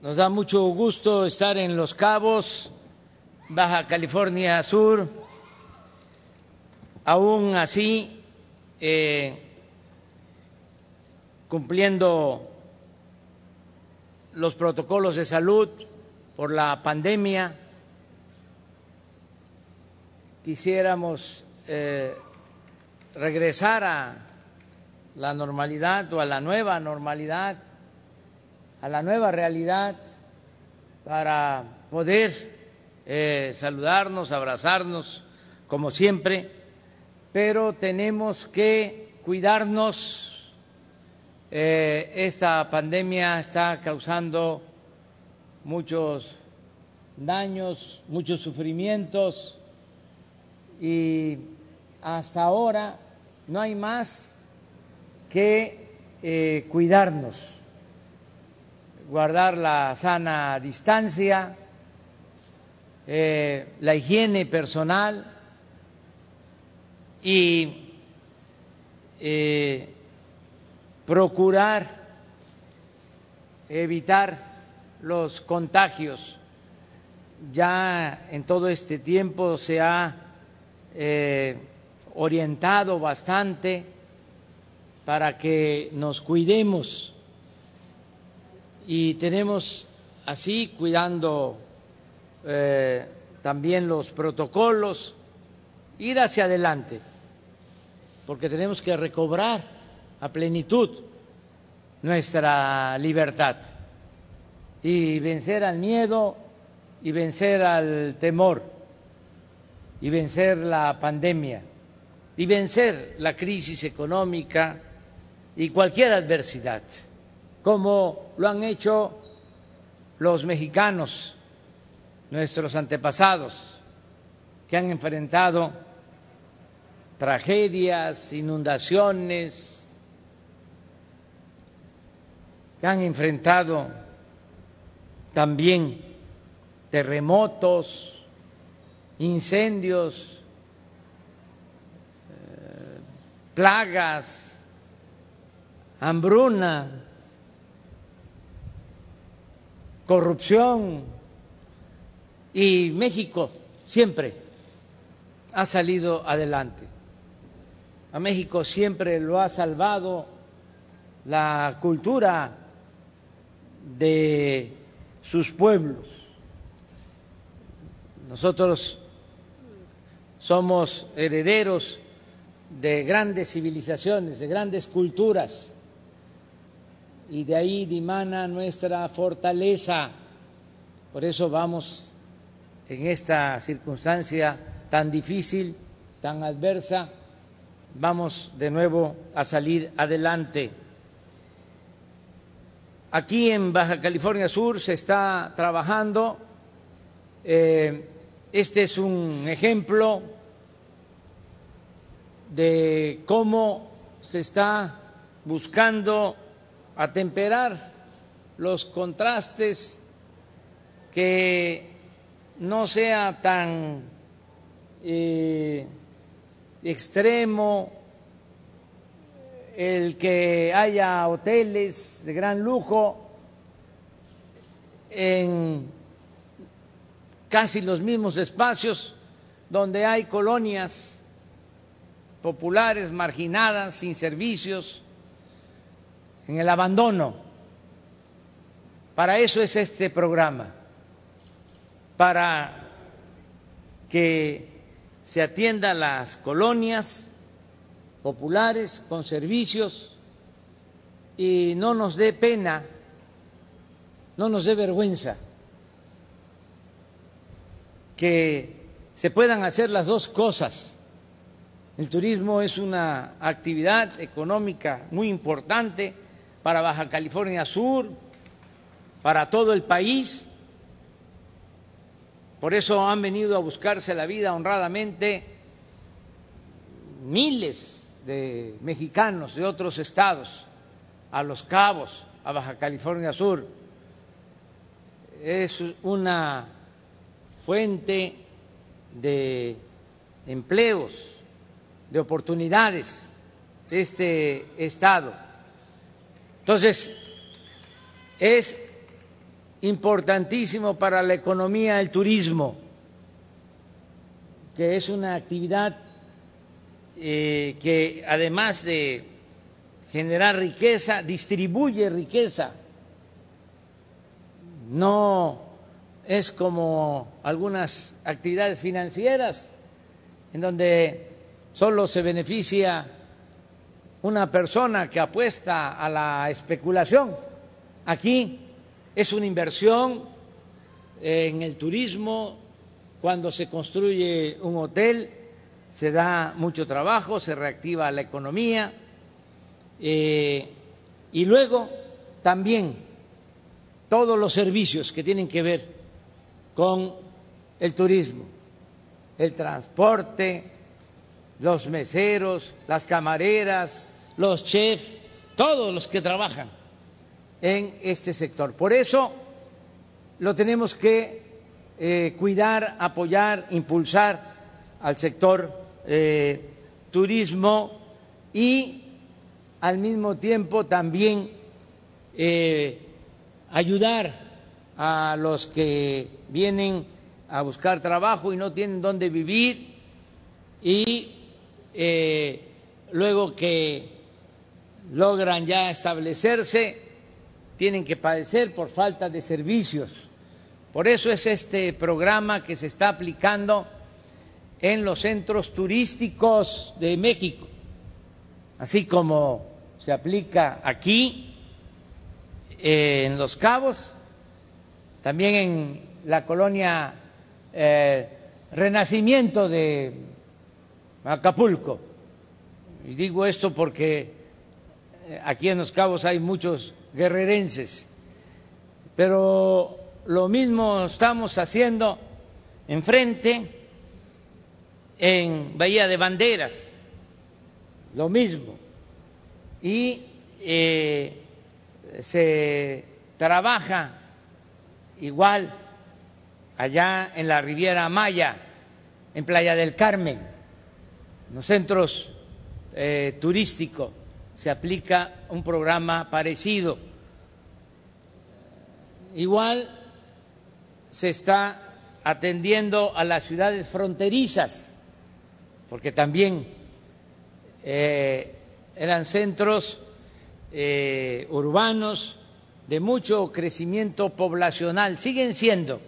Nos da mucho gusto estar en Los Cabos, Baja California Sur. Aún así, eh, cumpliendo los protocolos de salud por la pandemia, quisiéramos eh, regresar a la normalidad o a la nueva normalidad, a la nueva realidad, para poder eh, saludarnos, abrazarnos, como siempre, pero tenemos que cuidarnos. Eh, esta pandemia está causando muchos daños, muchos sufrimientos y hasta ahora no hay más que eh, cuidarnos, guardar la sana distancia, eh, la higiene personal y eh, procurar evitar los contagios. Ya en todo este tiempo se ha orientado bastante para que nos cuidemos y tenemos así cuidando eh, también los protocolos, ir hacia adelante, porque tenemos que recobrar a plenitud nuestra libertad y vencer al miedo y vencer al temor y vencer la pandemia y vencer la crisis económica y cualquier adversidad, como lo han hecho los mexicanos, nuestros antepasados, que han enfrentado tragedias, inundaciones, que han enfrentado también terremotos, incendios, plagas, hambruna, corrupción y México siempre ha salido adelante. A México siempre lo ha salvado la cultura de sus pueblos. Nosotros somos herederos de grandes civilizaciones, de grandes culturas, y de ahí dimana nuestra fortaleza. Por eso vamos en esta circunstancia tan difícil, tan adversa, vamos de nuevo a salir adelante. Aquí en Baja California Sur se está trabajando, eh, este es un ejemplo de cómo se está buscando atemperar los contrastes, que no sea tan eh, extremo el que haya hoteles de gran lujo en casi los mismos espacios donde hay colonias populares, marginadas, sin servicios, en el abandono. Para eso es este programa, para que se atiendan las colonias populares con servicios y no nos dé pena, no nos dé vergüenza que se puedan hacer las dos cosas el turismo es una actividad económica muy importante para Baja California Sur, para todo el país. Por eso han venido a buscarse la vida honradamente miles de mexicanos de otros estados a Los Cabos, a Baja California Sur. Es una fuente de empleos de oportunidades este Estado. Entonces, es importantísimo para la economía el turismo, que es una actividad eh, que además de generar riqueza, distribuye riqueza. No es como algunas actividades financieras en donde solo se beneficia una persona que apuesta a la especulación. Aquí es una inversión en el turismo, cuando se construye un hotel se da mucho trabajo, se reactiva la economía eh, y luego también todos los servicios que tienen que ver con el turismo, el transporte, los meseros, las camareras, los chefs, todos los que trabajan en este sector. Por eso lo tenemos que eh, cuidar, apoyar, impulsar al sector eh, turismo y al mismo tiempo también eh, ayudar a los que vienen a buscar trabajo y no tienen dónde vivir y luego que logran ya establecerse tienen que padecer por falta de servicios. Por eso es este programa que se está aplicando en los centros turísticos de México, así como se aplica aquí eh, en Los Cabos, también en la colonia eh, Renacimiento de Acapulco. Y digo esto porque eh, aquí en Los Cabos hay muchos guerrerenses. Pero lo mismo estamos haciendo enfrente en Bahía de Banderas, lo mismo. Y eh, se trabaja igual allá en la Riviera Maya, en Playa del Carmen, en los centros eh, turísticos se aplica un programa parecido. Igual se está atendiendo a las ciudades fronterizas, porque también eh, eran centros eh, urbanos de mucho crecimiento poblacional, siguen siendo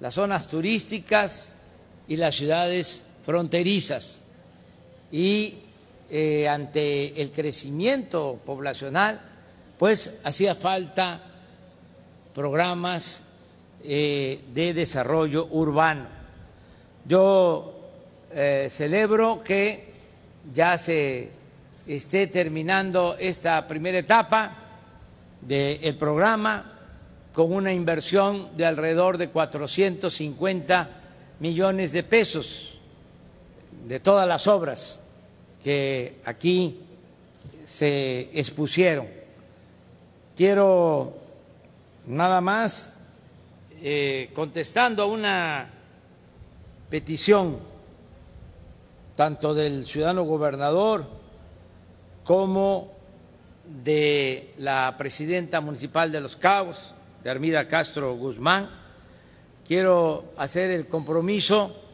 las zonas turísticas y las ciudades fronterizas. Y eh, ante el crecimiento poblacional, pues hacía falta programas eh, de desarrollo urbano. Yo eh, celebro que ya se esté terminando esta primera etapa del programa con una inversión de alrededor de 450 millones de pesos de todas las obras que aquí se expusieron. Quiero nada más, eh, contestando a una petición tanto del ciudadano gobernador como de la presidenta municipal de Los Cabos, de Armida Castro Guzmán, quiero hacer el compromiso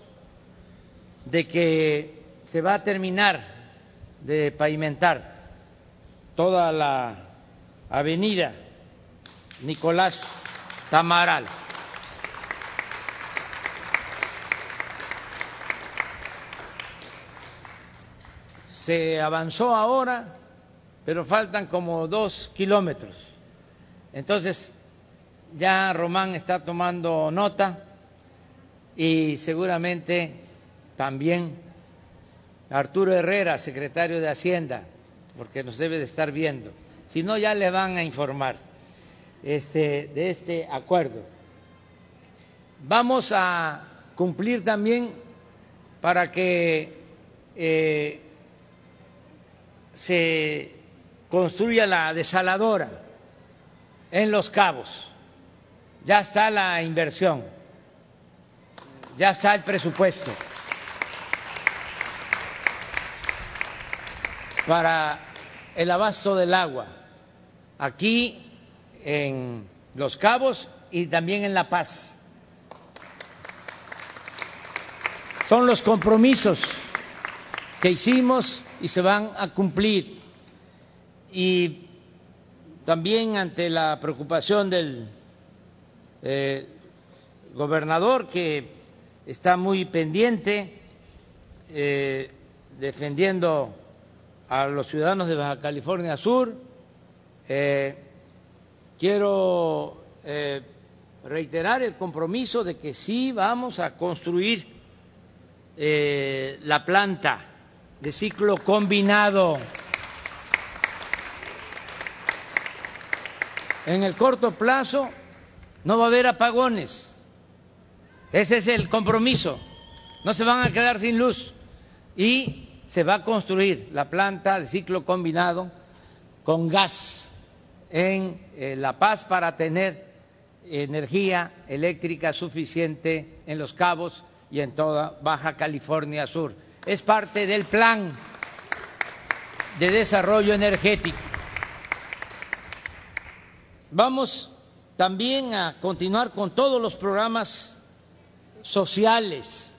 de que se va a terminar de pavimentar toda la avenida Nicolás Tamaral. Se avanzó ahora, pero faltan como dos kilómetros. Entonces, ya Román está tomando nota y seguramente también Arturo Herrera, secretario de Hacienda, porque nos debe de estar viendo. Si no, ya le van a informar este, de este acuerdo. Vamos a cumplir también para que eh, se construya la desaladora en Los Cabos. Ya está la inversión, ya está el presupuesto. Para el abasto del agua aquí en Los Cabos y también en La Paz. Son los compromisos que hicimos y se van a cumplir. Y también ante la preocupación del eh, gobernador que está muy pendiente eh, defendiendo a los ciudadanos de Baja California Sur. Eh, quiero reiterar el compromiso de que sí vamos a construir la planta de ciclo combinado. En el corto plazo no va a haber apagones. Ese es el compromiso. No se van a quedar sin luz. Y se va a construir la planta de ciclo combinado con gas en eh, La Paz para tener energía eléctrica suficiente en Los Cabos y en toda Baja California Sur. Es parte del plan de desarrollo energético. Vamos también a continuar con todos los programas sociales,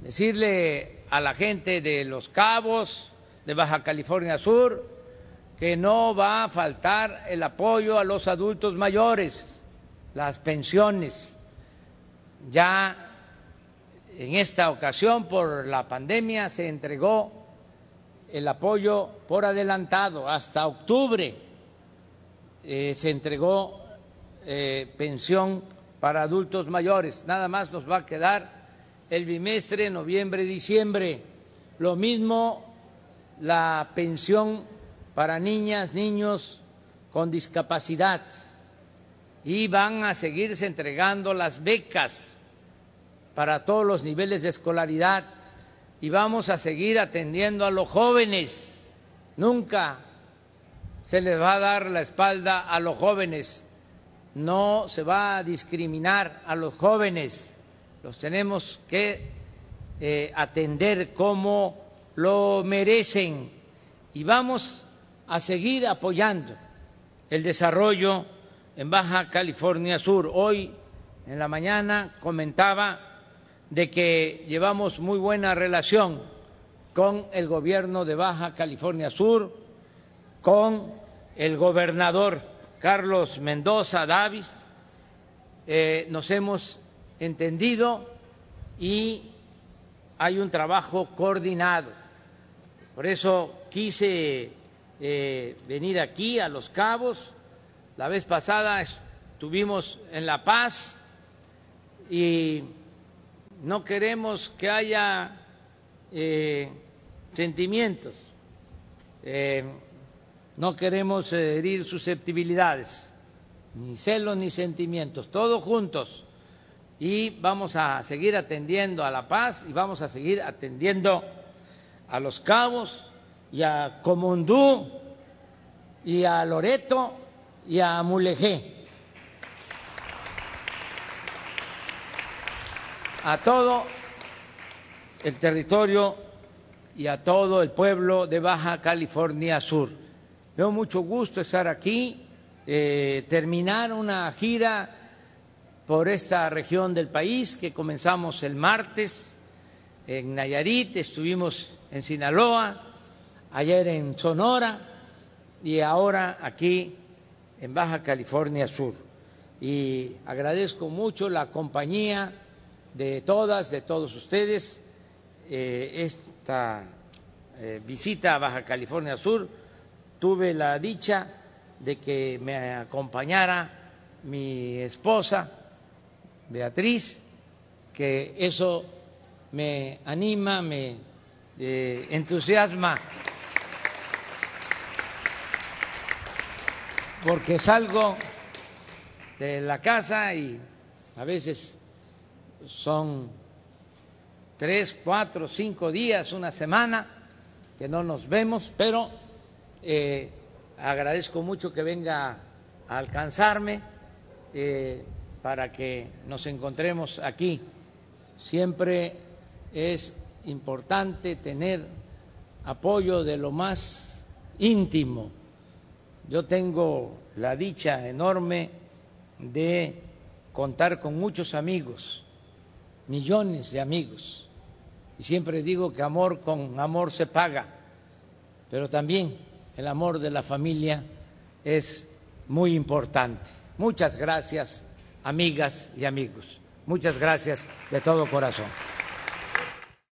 decirle a la gente de Los Cabos, de Baja California Sur, que no va a faltar el apoyo a los adultos mayores, las pensiones. Ya en esta ocasión, por la pandemia, se entregó el apoyo por adelantado hasta octubre eh, se entregó eh, pensión para adultos mayores. Nada más nos va a quedar el bimestre, noviembre, diciembre. Lo mismo la pensión para niñas, niños con discapacidad. Y van a seguirse entregando las becas para todos los niveles de escolaridad. Y vamos a seguir atendiendo a los jóvenes. Nunca se le va a dar la espalda a los jóvenes, no se va a discriminar a los jóvenes, los tenemos que eh, atender como lo merecen y vamos a seguir apoyando el desarrollo en Baja California Sur. Hoy en la mañana comentaba de que llevamos muy buena relación con el gobierno de Baja California Sur, con el gobernador Carlos Mendoza Davis, eh, nos hemos entendido y hay un trabajo coordinado. Por eso quise eh, venir aquí a Los Cabos. La vez pasada estuvimos en La Paz y no queremos que haya eh, sentimientos no queremos herir susceptibilidades, ni celos ni sentimientos, todos juntos. Y vamos a seguir atendiendo a La Paz y vamos a seguir atendiendo a Los Cabos y a Comondú y a Loreto y a Mulegé. A todo el territorio y a todo el pueblo de Baja California Sur. Veo mucho gusto estar aquí, eh, terminar una gira por esta región del país que comenzamos el martes en Nayarit, estuvimos en Sinaloa, ayer en Sonora y ahora aquí en Baja California Sur. Y agradezco mucho la compañía de todas, de todos ustedes, eh, esta eh, visita a Baja California Sur tuve la dicha de que me acompañara mi esposa, Beatriz, que eso me anima, me eh, entusiasma, porque salgo de la casa y a veces son tres, cuatro, cinco días, una semana que no nos vemos, pero eh, agradezco mucho que venga a alcanzarme eh, para que nos encontremos aquí. Siempre es importante tener apoyo de lo más íntimo. Yo tengo la dicha enorme de contar con muchos amigos, millones de amigos. Y siempre digo que amor con amor se paga, pero también el amor de la familia es muy importante. Muchas gracias, amigas y amigos. Muchas gracias de todo corazón.